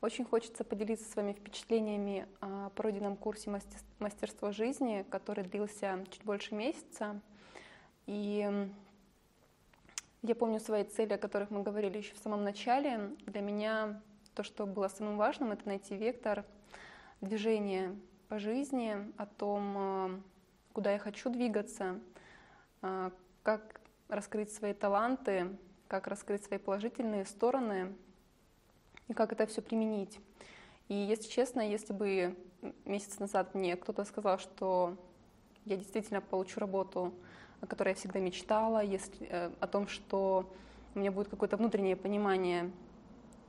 Очень хочется поделиться с вами впечатлениями о пройденном курсе мастерство жизни», который длился чуть больше месяца. И я помню свои цели, о которых мы говорили еще в самом начале. Для меня то, что было самым важным, это найти вектор движения по жизни, о том, э, куда я хочу двигаться, э, как раскрыть свои таланты, как раскрыть свои положительные стороны и как это все применить. И если честно, если бы месяц назад мне кто-то сказал, что я действительно получу работу, о которой я всегда мечтала, если, э, о том, что у меня будет какое-то внутреннее понимание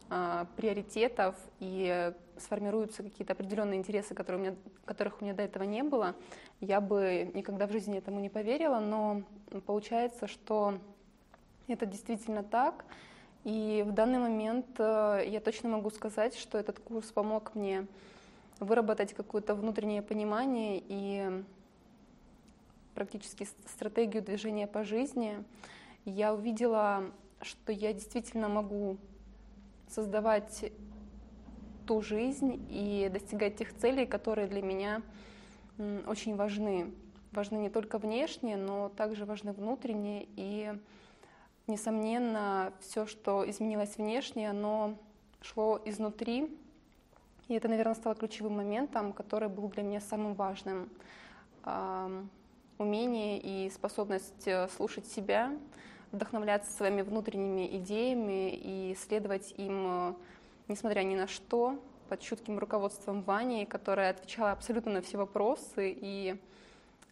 э, приоритетов и сформируются какие-то определенные интересы, которые у меня, которых у меня до этого не было, я бы никогда в жизни этому не поверила, но получается, что это действительно так. И в данный момент э, я точно могу сказать, что этот курс помог мне выработать какое-то внутреннее понимание и практически стратегию движения по жизни. Я увидела, что я действительно могу создавать ту жизнь и достигать тех целей, которые для меня очень важны. Важны не только внешние, но также важны внутренние. И, несомненно, все, что изменилось внешне, оно шло изнутри. И это, наверное, стало ключевым моментом, который был для меня самым важным. Умение и способность э, слушать себя, вдохновляться своими внутренними идеями и следовать им э, несмотря ни на что, под чутким руководством Вани, которая отвечала абсолютно на все вопросы и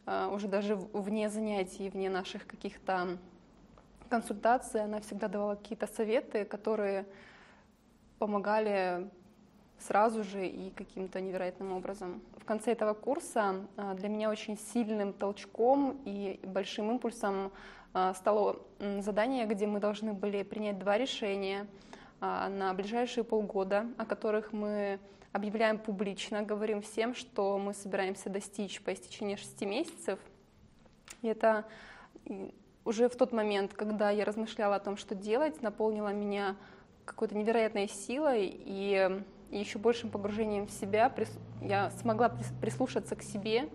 э, уже даже вне занятий, вне наших каких-то консультаций, она всегда давала какие-то советы, которые помогали сразу же и каким-то невероятным образом. В конце этого курса э, для меня очень сильным толчком и большим импульсом э, стало задание, где мы должны были принять два решения — а, на ближайшие полгода, о которых мы объявляем публично, говорим всем, что мы собираемся достичь по истечении 6 месяцев. И это уже в тот момент, когда я размышляла о том, что делать, наполнило меня какой-то невероятной силой и еще большим погружением в себя. Я смогла прислушаться к себе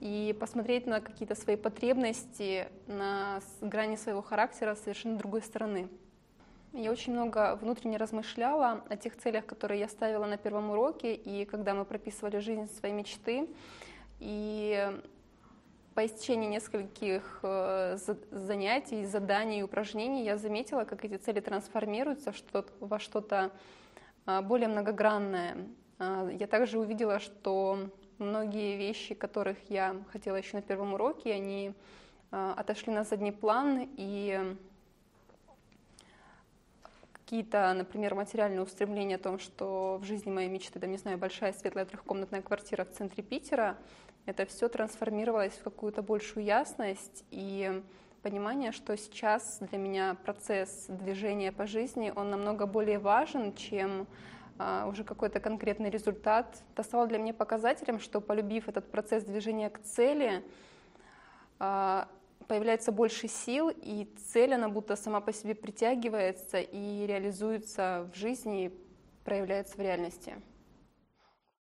и посмотреть на какие-то свои потребности, на грани своего характера с совершенно другой стороны. Я очень много внутренне размышляла о тех целях, которые я ставила на первом уроке, и когда мы прописывали жизнь своей мечты. И по истечении нескольких э, занятий, заданий, упражнений я заметила, как эти цели трансформируются во что-то а, более многогранное. А, я также увидела, что многие вещи, которых я хотела еще на первом уроке, они а, отошли на задний план, и какие-то, например, материальные устремления о том, что в жизни моей мечты, там, не знаю, большая светлая трехкомнатная квартира в центре Питера, это все трансформировалось в какую-то большую ясность и понимание, что сейчас для меня процесс движения по жизни, он намного более важен, чем а, уже какой-то конкретный результат. Это стало для меня показателем, что полюбив этот процесс движения к цели, а, появляется больше сил, и цель, она будто сама по себе притягивается и реализуется в жизни, проявляется в реальности.